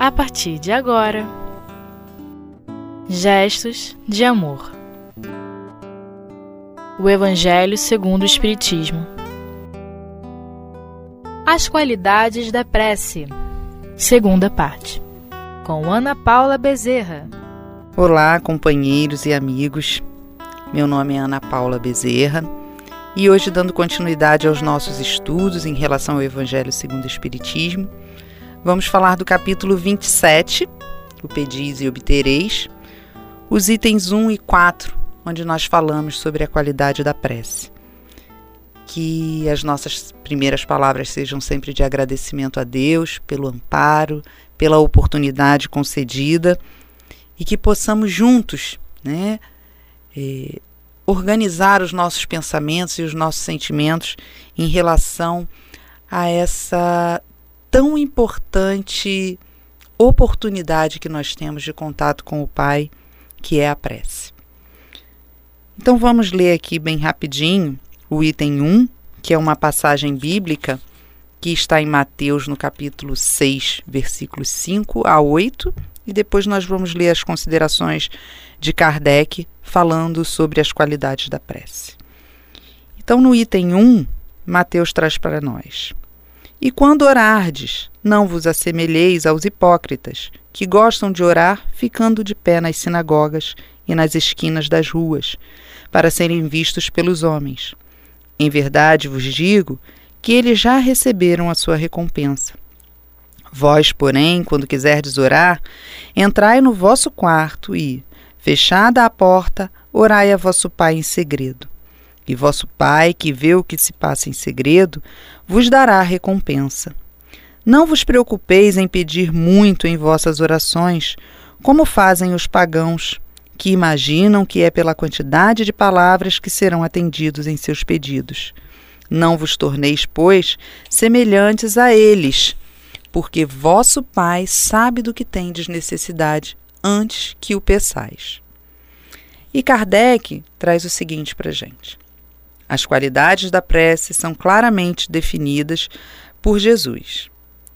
a partir de agora. Gestos de amor. O Evangelho segundo o Espiritismo. As qualidades da prece. Segunda parte. Com Ana Paula Bezerra. Olá, companheiros e amigos. Meu nome é Ana Paula Bezerra e hoje, dando continuidade aos nossos estudos em relação ao Evangelho segundo o Espiritismo, Vamos falar do capítulo 27, o Pedis e Obtereis, os itens 1 e 4, onde nós falamos sobre a qualidade da prece. Que as nossas primeiras palavras sejam sempre de agradecimento a Deus pelo amparo, pela oportunidade concedida e que possamos juntos, né, eh, organizar os nossos pensamentos e os nossos sentimentos em relação a essa tão importante oportunidade que nós temos de contato com o Pai, que é a prece. Então vamos ler aqui bem rapidinho o item 1, que é uma passagem bíblica que está em Mateus no capítulo 6, versículos 5 a 8, e depois nós vamos ler as considerações de Kardec falando sobre as qualidades da prece. Então no item 1, Mateus traz para nós: e quando orardes, não vos assemelheis aos hipócritas, que gostam de orar ficando de pé nas sinagogas e nas esquinas das ruas, para serem vistos pelos homens. Em verdade vos digo que eles já receberam a sua recompensa. Vós, porém, quando quiserdes orar, entrai no vosso quarto e, fechada a porta, orai a vosso Pai em segredo. E vosso Pai, que vê o que se passa em segredo, vos dará recompensa. Não vos preocupeis em pedir muito em vossas orações, como fazem os pagãos, que imaginam que é pela quantidade de palavras que serão atendidos em seus pedidos. Não vos torneis, pois, semelhantes a eles, porque vosso Pai sabe do que tendes necessidade antes que o peçais. E Kardec traz o seguinte para gente. As qualidades da prece são claramente definidas por Jesus.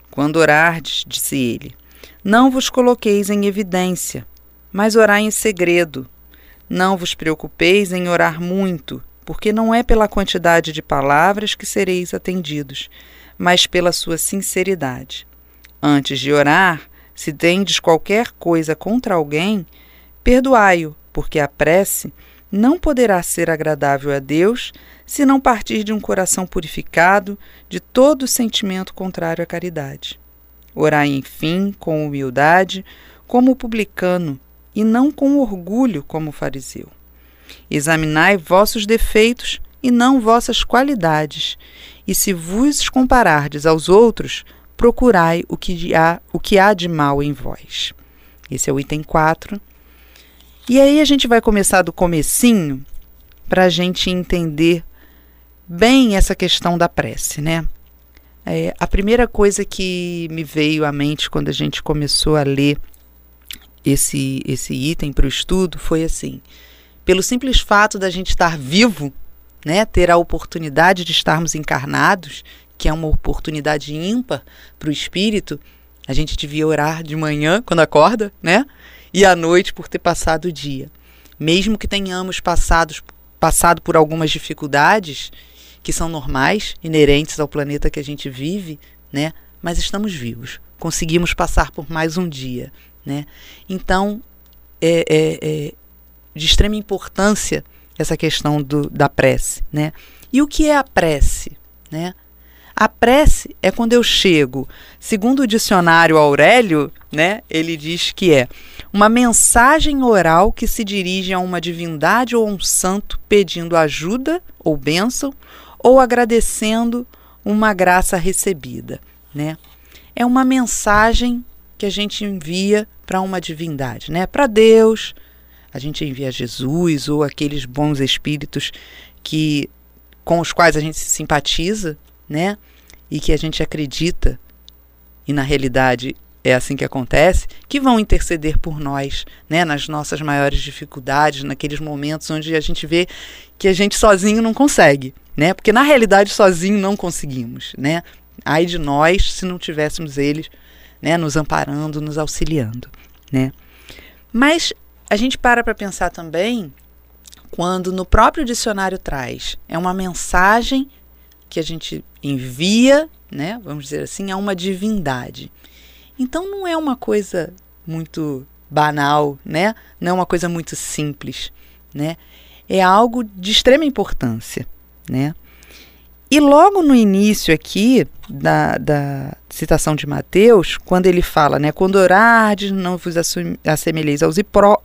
Quando orardes, disse ele, não vos coloqueis em evidência, mas orai em segredo. Não vos preocupeis em orar muito, porque não é pela quantidade de palavras que sereis atendidos, mas pela sua sinceridade. Antes de orar, se tendes qualquer coisa contra alguém, perdoai-o, porque a prece não poderá ser agradável a Deus se não partir de um coração purificado de todo sentimento contrário à caridade. Orai, enfim, com humildade, como o publicano, e não com orgulho, como o fariseu. Examinai vossos defeitos e não vossas qualidades, e se vos comparardes aos outros, procurai o que há, o que há de mal em vós. Esse é o item 4 e aí a gente vai começar do comecinho para a gente entender bem essa questão da prece, né? É, a primeira coisa que me veio à mente quando a gente começou a ler esse, esse item para o estudo foi assim: pelo simples fato da gente estar vivo, né, ter a oportunidade de estarmos encarnados, que é uma oportunidade ímpar para o espírito, a gente devia orar de manhã quando acorda, né? E à noite por ter passado o dia. Mesmo que tenhamos passado, passado por algumas dificuldades que são normais, inerentes ao planeta que a gente vive, né? Mas estamos vivos, conseguimos passar por mais um dia, né? Então, é, é, é de extrema importância essa questão do, da prece, né? E o que é a prece, né? A prece é quando eu chego, segundo o dicionário Aurélio, né, ele diz que é uma mensagem oral que se dirige a uma divindade ou a um santo pedindo ajuda ou bênção ou agradecendo uma graça recebida, né? É uma mensagem que a gente envia para uma divindade, né? Para Deus, a gente envia Jesus ou aqueles bons espíritos que com os quais a gente se simpatiza, né? E que a gente acredita, e na realidade é assim que acontece, que vão interceder por nós, né, nas nossas maiores dificuldades, naqueles momentos onde a gente vê que a gente sozinho não consegue, né? Porque na realidade sozinho não conseguimos, né? Ai de nós se não tivéssemos eles, né, nos amparando, nos auxiliando, né? Mas a gente para para pensar também quando no próprio dicionário traz é uma mensagem que a gente envia, né, vamos dizer assim, a uma divindade. Então não é uma coisa muito banal, né? Não é uma coisa muito simples, né? É algo de extrema importância, né? E logo no início aqui da, da citação de Mateus, quando ele fala, né, quando orardes, não vos assemelheis aos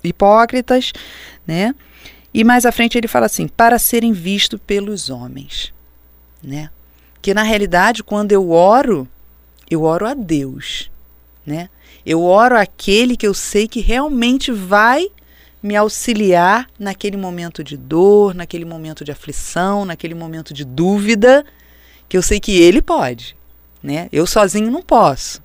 hipócritas, né? E mais à frente ele fala assim, para serem vistos pelos homens, né? Que na realidade, quando eu oro, eu oro a Deus, né? Eu oro aquele que eu sei que realmente vai me auxiliar naquele momento de dor, naquele momento de aflição, naquele momento de dúvida, que eu sei que ele pode, né? Eu sozinho não posso.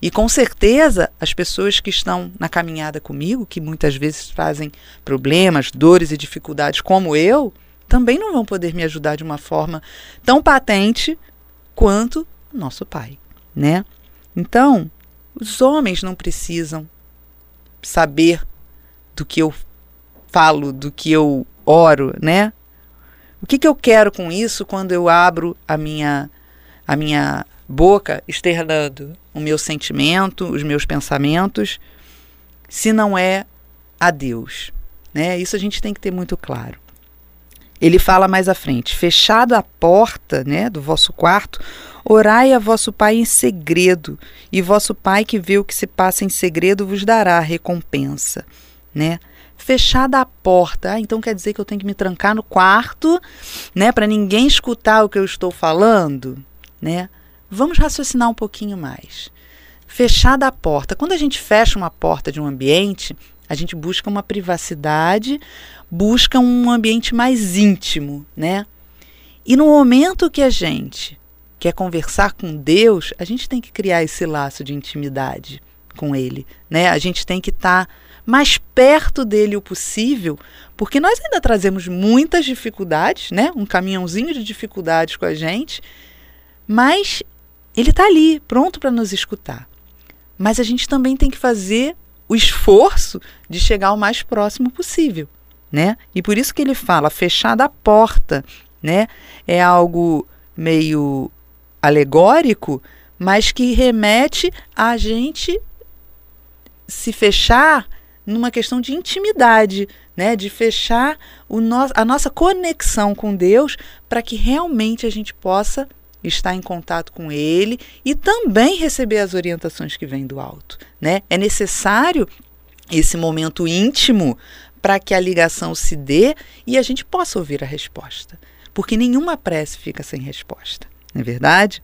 E com certeza as pessoas que estão na caminhada comigo, que muitas vezes trazem problemas, dores e dificuldades como eu, também não vão poder me ajudar de uma forma tão patente quanto nosso pai, né? Então, os homens não precisam saber do que eu falo, do que eu oro, né? O que, que eu quero com isso quando eu abro a minha, a minha boca externando o meu sentimento, os meus pensamentos, se não é a Deus? Né? Isso a gente tem que ter muito claro. Ele fala mais à frente: fechada a porta né, do vosso quarto, orai a vosso Pai em segredo, e vosso Pai que vê o que se passa em segredo vos dará recompensa né? Fechada a porta, ah, então quer dizer que eu tenho que me trancar no quarto, né, para ninguém escutar o que eu estou falando, né? Vamos raciocinar um pouquinho mais. Fechada a porta. Quando a gente fecha uma porta de um ambiente, a gente busca uma privacidade, busca um ambiente mais íntimo, né? E no momento que a gente quer conversar com Deus, a gente tem que criar esse laço de intimidade com Ele, né? A gente tem que estar tá mais perto dele o possível, porque nós ainda trazemos muitas dificuldades, né? Um caminhãozinho de dificuldades com a gente, mas ele está ali, pronto para nos escutar. Mas a gente também tem que fazer o esforço de chegar o mais próximo possível, né? E por isso que ele fala fechada a porta, né? É algo meio alegórico, mas que remete a gente se fechar numa questão de intimidade, né? de fechar o no a nossa conexão com Deus para que realmente a gente possa estar em contato com Ele e também receber as orientações que vêm do alto. Né? É necessário esse momento íntimo para que a ligação se dê e a gente possa ouvir a resposta. Porque nenhuma prece fica sem resposta, não é verdade?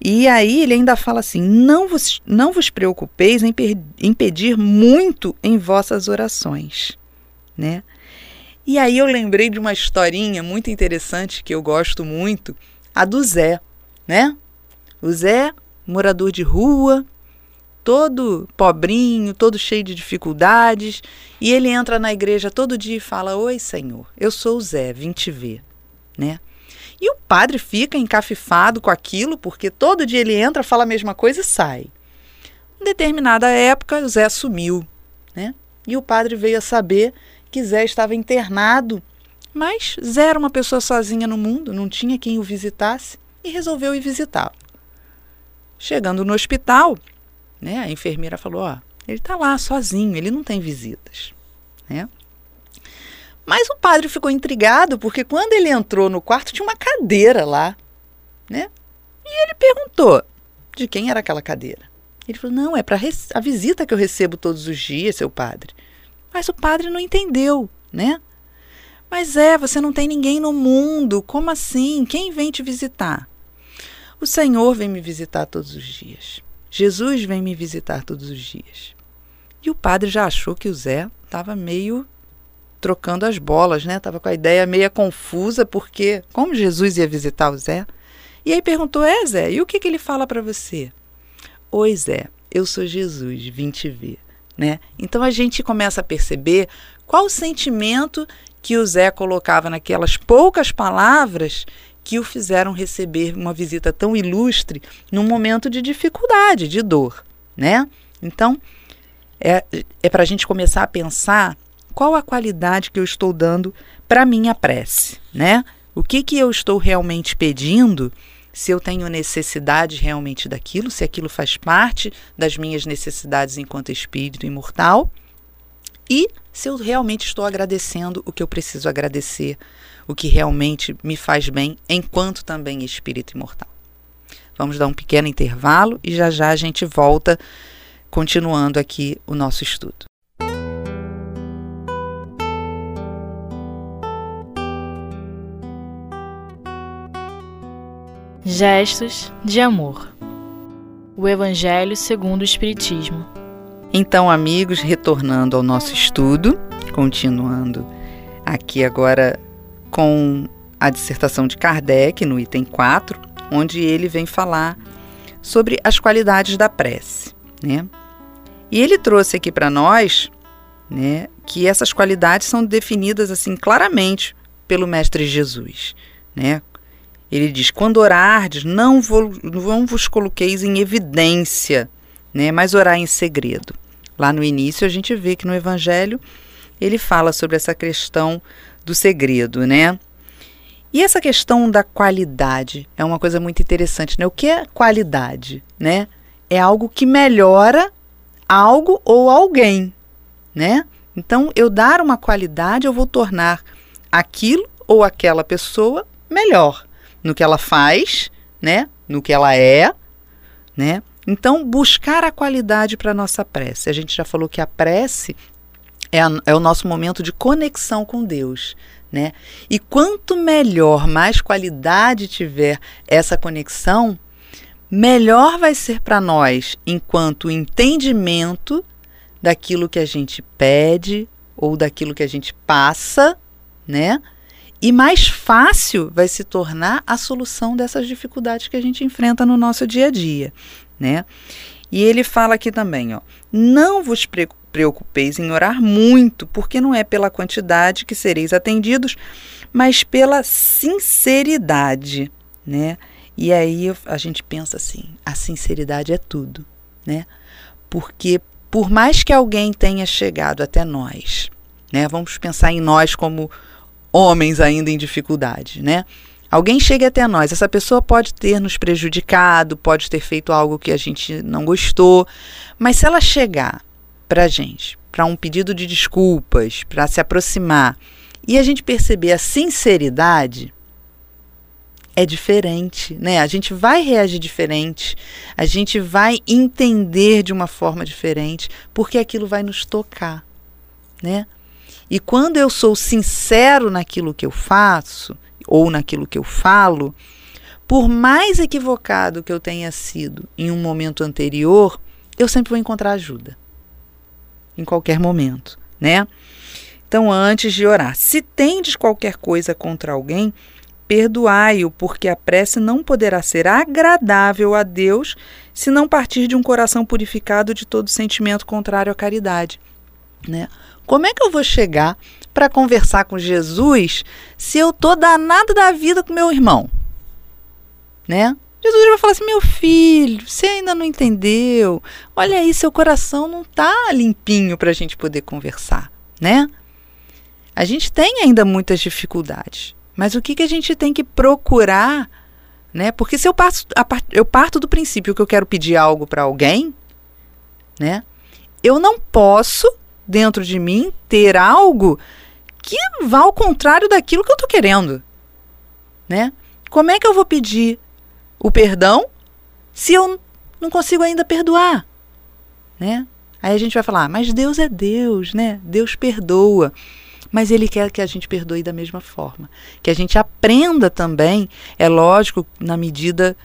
E aí ele ainda fala assim: não vos, não vos preocupeis em, em pedir muito em vossas orações, né? E aí eu lembrei de uma historinha muito interessante que eu gosto muito, a do Zé, né? O Zé, morador de rua, todo pobrinho, todo cheio de dificuldades, e ele entra na igreja todo dia e fala: "Oi, Senhor, eu sou o Zé, vim te ver", né? E o padre fica encafifado com aquilo, porque todo dia ele entra, fala a mesma coisa e sai. Em determinada época, o Zé sumiu, né? E o padre veio a saber que Zé estava internado, mas Zé era uma pessoa sozinha no mundo, não tinha quem o visitasse e resolveu ir visitá-lo. Chegando no hospital, né, a enfermeira falou: Ó, ele está lá sozinho, ele não tem visitas. Né? Mas o padre ficou intrigado porque quando ele entrou no quarto tinha uma cadeira lá, né? E ele perguntou de quem era aquela cadeira. Ele falou: "Não, é para a visita que eu recebo todos os dias, seu padre". Mas o padre não entendeu, né? Mas é, você não tem ninguém no mundo. Como assim? Quem vem te visitar? O Senhor vem me visitar todos os dias. Jesus vem me visitar todos os dias. E o padre já achou que o Zé estava meio trocando as bolas, né? Tava com a ideia meia confusa, porque como Jesus ia visitar o Zé? E aí perguntou: É, Zé, e o que, que ele fala para você? Oi, Zé, eu sou Jesus, vim te ver. Né? Então a gente começa a perceber qual o sentimento que o Zé colocava naquelas poucas palavras que o fizeram receber uma visita tão ilustre num momento de dificuldade, de dor, né? Então, é, é para a gente começar a pensar qual a qualidade que eu estou dando para minha prece, né? O que que eu estou realmente pedindo? Se eu tenho necessidade realmente daquilo, se aquilo faz parte das minhas necessidades enquanto espírito imortal, e se eu realmente estou agradecendo o que eu preciso agradecer, o que realmente me faz bem, enquanto também espírito imortal. Vamos dar um pequeno intervalo e já já a gente volta continuando aqui o nosso estudo. Gestos de amor. O Evangelho segundo o Espiritismo. Então, amigos, retornando ao nosso estudo, continuando aqui agora com a dissertação de Kardec, no item 4, onde ele vem falar sobre as qualidades da prece. Né? E ele trouxe aqui para nós né, que essas qualidades são definidas assim claramente pelo Mestre Jesus. Né? Ele diz: quando orardes, não, não vos coloqueis em evidência, né, mas orar em segredo. Lá no início a gente vê que no Evangelho ele fala sobre essa questão do segredo, né? E essa questão da qualidade é uma coisa muito interessante, né? O que é qualidade, né? É algo que melhora algo ou alguém, né? Então, eu dar uma qualidade, eu vou tornar aquilo ou aquela pessoa melhor no que ela faz, né? No que ela é, né? Então, buscar a qualidade para a nossa prece. A gente já falou que a prece é, a, é o nosso momento de conexão com Deus. Né? E quanto melhor, mais qualidade tiver essa conexão, melhor vai ser para nós enquanto entendimento daquilo que a gente pede ou daquilo que a gente passa, né? E mais fácil vai se tornar a solução dessas dificuldades que a gente enfrenta no nosso dia a dia, né? E ele fala aqui também, ó, não vos preocupeis em orar muito, porque não é pela quantidade que sereis atendidos, mas pela sinceridade, né? E aí a gente pensa assim, a sinceridade é tudo, né? Porque por mais que alguém tenha chegado até nós, né? Vamos pensar em nós como homens ainda em dificuldade, né? Alguém chega até nós, essa pessoa pode ter nos prejudicado, pode ter feito algo que a gente não gostou, mas se ela chegar para a gente, para um pedido de desculpas, para se aproximar, e a gente perceber a sinceridade, é diferente, né? A gente vai reagir diferente, a gente vai entender de uma forma diferente, porque aquilo vai nos tocar, né? E quando eu sou sincero naquilo que eu faço, ou naquilo que eu falo, por mais equivocado que eu tenha sido em um momento anterior, eu sempre vou encontrar ajuda. Em qualquer momento, né? Então, antes de orar, se tendes qualquer coisa contra alguém, perdoai-o, porque a prece não poderá ser agradável a Deus se não partir de um coração purificado de todo sentimento contrário à caridade. Né? Como é que eu vou chegar para conversar com Jesus se eu tô danado da vida com meu irmão? Né? Jesus vai falar assim: meu filho, você ainda não entendeu. Olha aí, seu coração não tá limpinho para a gente poder conversar, né? A gente tem ainda muitas dificuldades, mas o que, que a gente tem que procurar, né? Porque se eu parto, eu parto do princípio que eu quero pedir algo para alguém, né? Eu não posso dentro de mim ter algo que vá ao contrário daquilo que eu estou querendo, né? Como é que eu vou pedir o perdão se eu não consigo ainda perdoar, né? Aí a gente vai falar, ah, mas Deus é Deus, né? Deus perdoa. Mas Ele quer que a gente perdoe da mesma forma. Que a gente aprenda também, é lógico, na medida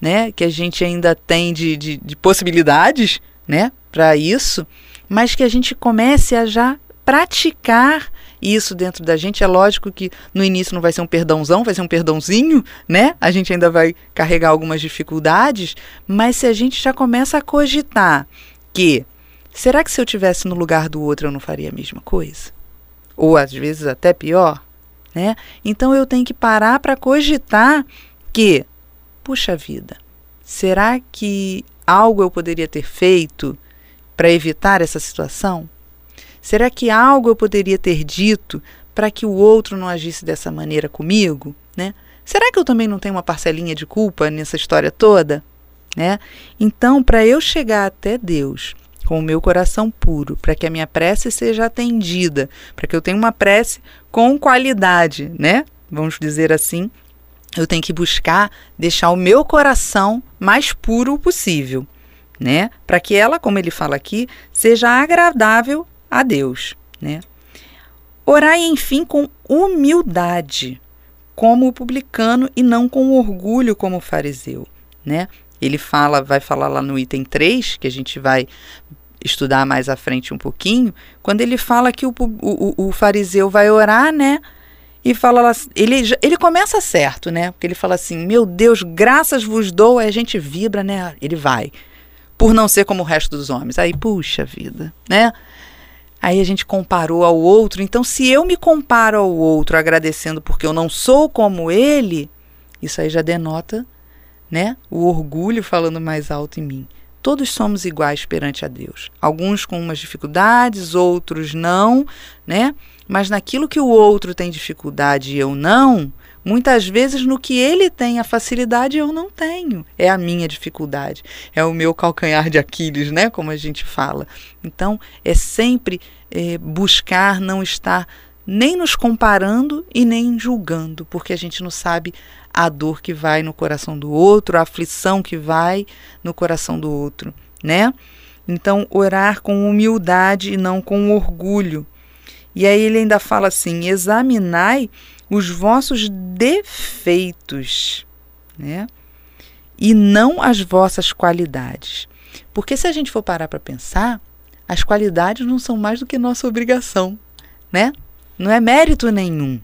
né, que a gente ainda tem de, de, de possibilidades né, para isso, mas que a gente comece a já praticar isso dentro da gente. É lógico que no início não vai ser um perdãozão, vai ser um perdãozinho, né? A gente ainda vai carregar algumas dificuldades, mas se a gente já começa a cogitar que será que se eu tivesse no lugar do outro eu não faria a mesma coisa? Ou às vezes até pior, né? Então eu tenho que parar para cogitar que, puxa vida, será que algo eu poderia ter feito para evitar essa situação? Será que algo eu poderia ter dito para que o outro não agisse dessa maneira comigo, né? Será que eu também não tenho uma parcelinha de culpa nessa história toda, né? Então, para eu chegar até Deus com o meu coração puro, para que a minha prece seja atendida, para que eu tenha uma prece com qualidade, né? Vamos dizer assim, eu tenho que buscar deixar o meu coração mais puro possível, né? Para que ela, como ele fala aqui, seja agradável a Deus, né? Orai, enfim, com humildade, como o publicano, e não com orgulho, como o fariseu, né? Ele fala, vai falar lá no item 3, que a gente vai estudar mais à frente um pouquinho, quando ele fala que o, o, o fariseu vai orar, né? E fala, ele, ele começa certo, né? Porque ele fala assim: Meu Deus, graças vos dou, aí a gente vibra, né? Ele vai. Por não ser como o resto dos homens. Aí, puxa vida, né? Aí a gente comparou ao outro. Então, se eu me comparo ao outro agradecendo porque eu não sou como ele, isso aí já denota, né? O orgulho falando mais alto em mim. Todos somos iguais perante a Deus. Alguns com umas dificuldades, outros não, né? Mas naquilo que o outro tem dificuldade e eu não, muitas vezes no que ele tem a facilidade eu não tenho. É a minha dificuldade, é o meu calcanhar de Aquiles, né? Como a gente fala. Então, é sempre é, buscar não estar nem nos comparando e nem julgando, porque a gente não sabe a dor que vai no coração do outro, a aflição que vai no coração do outro, né? Então, orar com humildade e não com orgulho. E aí ele ainda fala assim: examinai os vossos defeitos, né? E não as vossas qualidades. Porque se a gente for parar para pensar, as qualidades não são mais do que nossa obrigação, né? Não é mérito nenhum.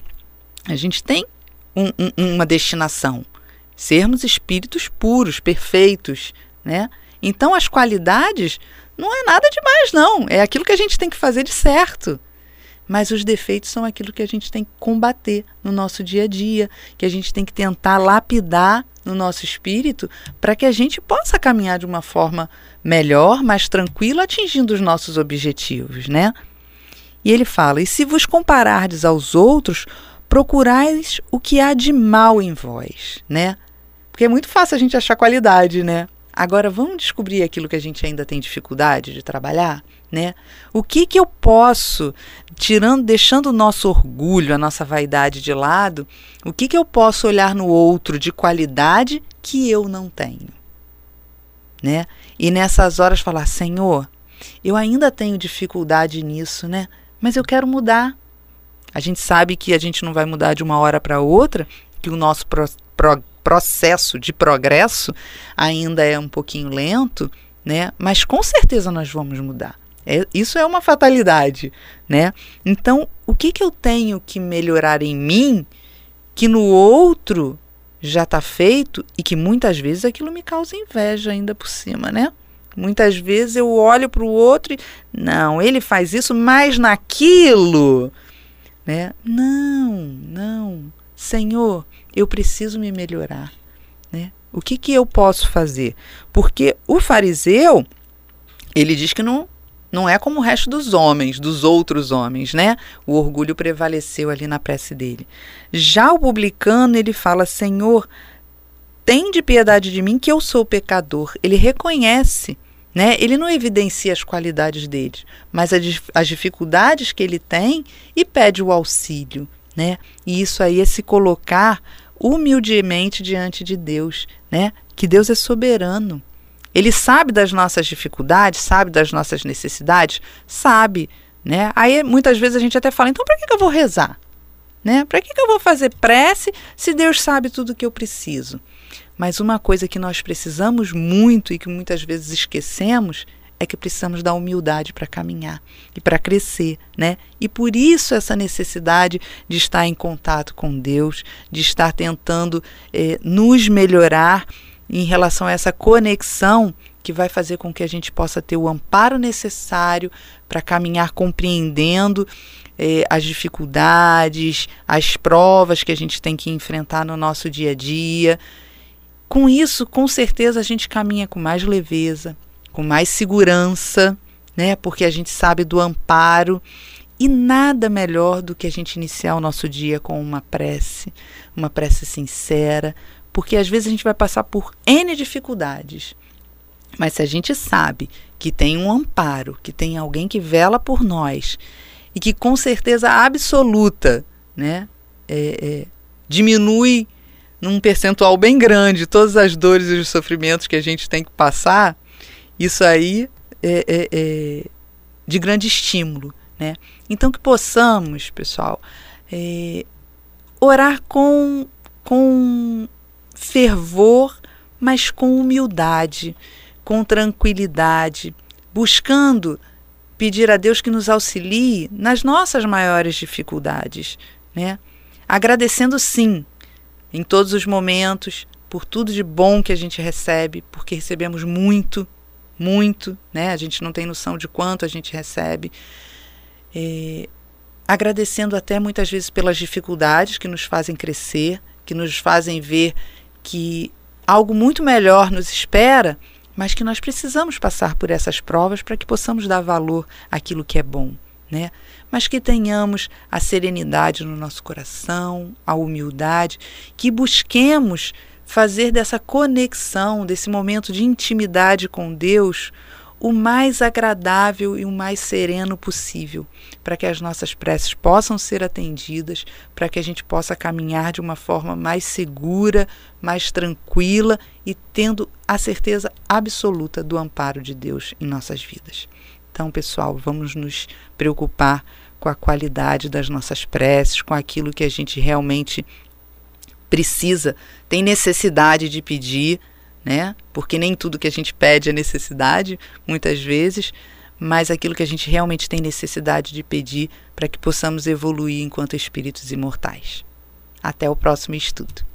A gente tem um, um, uma destinação. Sermos espíritos puros, perfeitos, né? Então as qualidades não é nada demais, não. É aquilo que a gente tem que fazer de certo. Mas os defeitos são aquilo que a gente tem que combater no nosso dia a dia, que a gente tem que tentar lapidar no nosso espírito para que a gente possa caminhar de uma forma melhor, mais tranquila, atingindo os nossos objetivos, né? E ele fala: "E se vos comparardes aos outros, procurais o que há de mal em vós, né? Porque é muito fácil a gente achar qualidade, né? Agora vamos descobrir aquilo que a gente ainda tem dificuldade de trabalhar, né? O que que eu posso, tirando, deixando o nosso orgulho, a nossa vaidade de lado, o que que eu posso olhar no outro de qualidade que eu não tenho, né? E nessas horas falar, Senhor, eu ainda tenho dificuldade nisso, né? Mas eu quero mudar. A gente sabe que a gente não vai mudar de uma hora para outra, que o nosso pro, pro, processo de progresso ainda é um pouquinho lento, né? Mas com certeza nós vamos mudar. É, isso é uma fatalidade, né? Então, o que, que eu tenho que melhorar em mim que no outro já está feito e que muitas vezes aquilo me causa inveja ainda por cima, né? Muitas vezes eu olho para o outro e não, ele faz isso, mas naquilo né? Não, não. Senhor, eu preciso me melhorar, né? O que que eu posso fazer? Porque o fariseu, ele diz que não não é como o resto dos homens, dos outros homens, né? O orgulho prevaleceu ali na prece dele. Já o publicano, ele fala: Senhor, tem de piedade de mim que eu sou pecador. Ele reconhece né? Ele não evidencia as qualidades dele, mas as dificuldades que ele tem e pede o auxílio. Né? E isso aí é se colocar humildemente diante de Deus, né? que Deus é soberano. Ele sabe das nossas dificuldades, sabe das nossas necessidades, sabe. Né? Aí muitas vezes a gente até fala, então para que, que eu vou rezar? Né? Para que, que eu vou fazer prece se Deus sabe tudo o que eu preciso? Mas uma coisa que nós precisamos muito e que muitas vezes esquecemos é que precisamos da humildade para caminhar e para crescer, né? E por isso essa necessidade de estar em contato com Deus, de estar tentando eh, nos melhorar em relação a essa conexão que vai fazer com que a gente possa ter o amparo necessário para caminhar compreendendo eh, as dificuldades, as provas que a gente tem que enfrentar no nosso dia a dia. Com isso, com certeza, a gente caminha com mais leveza, com mais segurança, né? Porque a gente sabe do amparo. E nada melhor do que a gente iniciar o nosso dia com uma prece, uma prece sincera, porque às vezes a gente vai passar por N dificuldades. Mas se a gente sabe que tem um amparo, que tem alguém que vela por nós e que com certeza absoluta né, é, é, diminui num percentual bem grande todas as dores e os sofrimentos que a gente tem que passar, isso aí é, é, é de grande estímulo. Né? Então que possamos, pessoal, é, orar com, com fervor, mas com humildade com tranquilidade, buscando pedir a Deus que nos auxilie nas nossas maiores dificuldades, né? Agradecendo sim, em todos os momentos, por tudo de bom que a gente recebe, porque recebemos muito, muito, né? A gente não tem noção de quanto a gente recebe. É, agradecendo até muitas vezes pelas dificuldades que nos fazem crescer, que nos fazem ver que algo muito melhor nos espera mas que nós precisamos passar por essas provas para que possamos dar valor àquilo que é bom, né? Mas que tenhamos a serenidade no nosso coração, a humildade, que busquemos fazer dessa conexão, desse momento de intimidade com Deus, o mais agradável e o mais sereno possível, para que as nossas preces possam ser atendidas, para que a gente possa caminhar de uma forma mais segura, mais tranquila e tendo a certeza absoluta do amparo de Deus em nossas vidas. Então, pessoal, vamos nos preocupar com a qualidade das nossas preces, com aquilo que a gente realmente precisa, tem necessidade de pedir né? Porque nem tudo que a gente pede é necessidade, muitas vezes, mas aquilo que a gente realmente tem necessidade de pedir para que possamos evoluir enquanto espíritos imortais. Até o próximo estudo.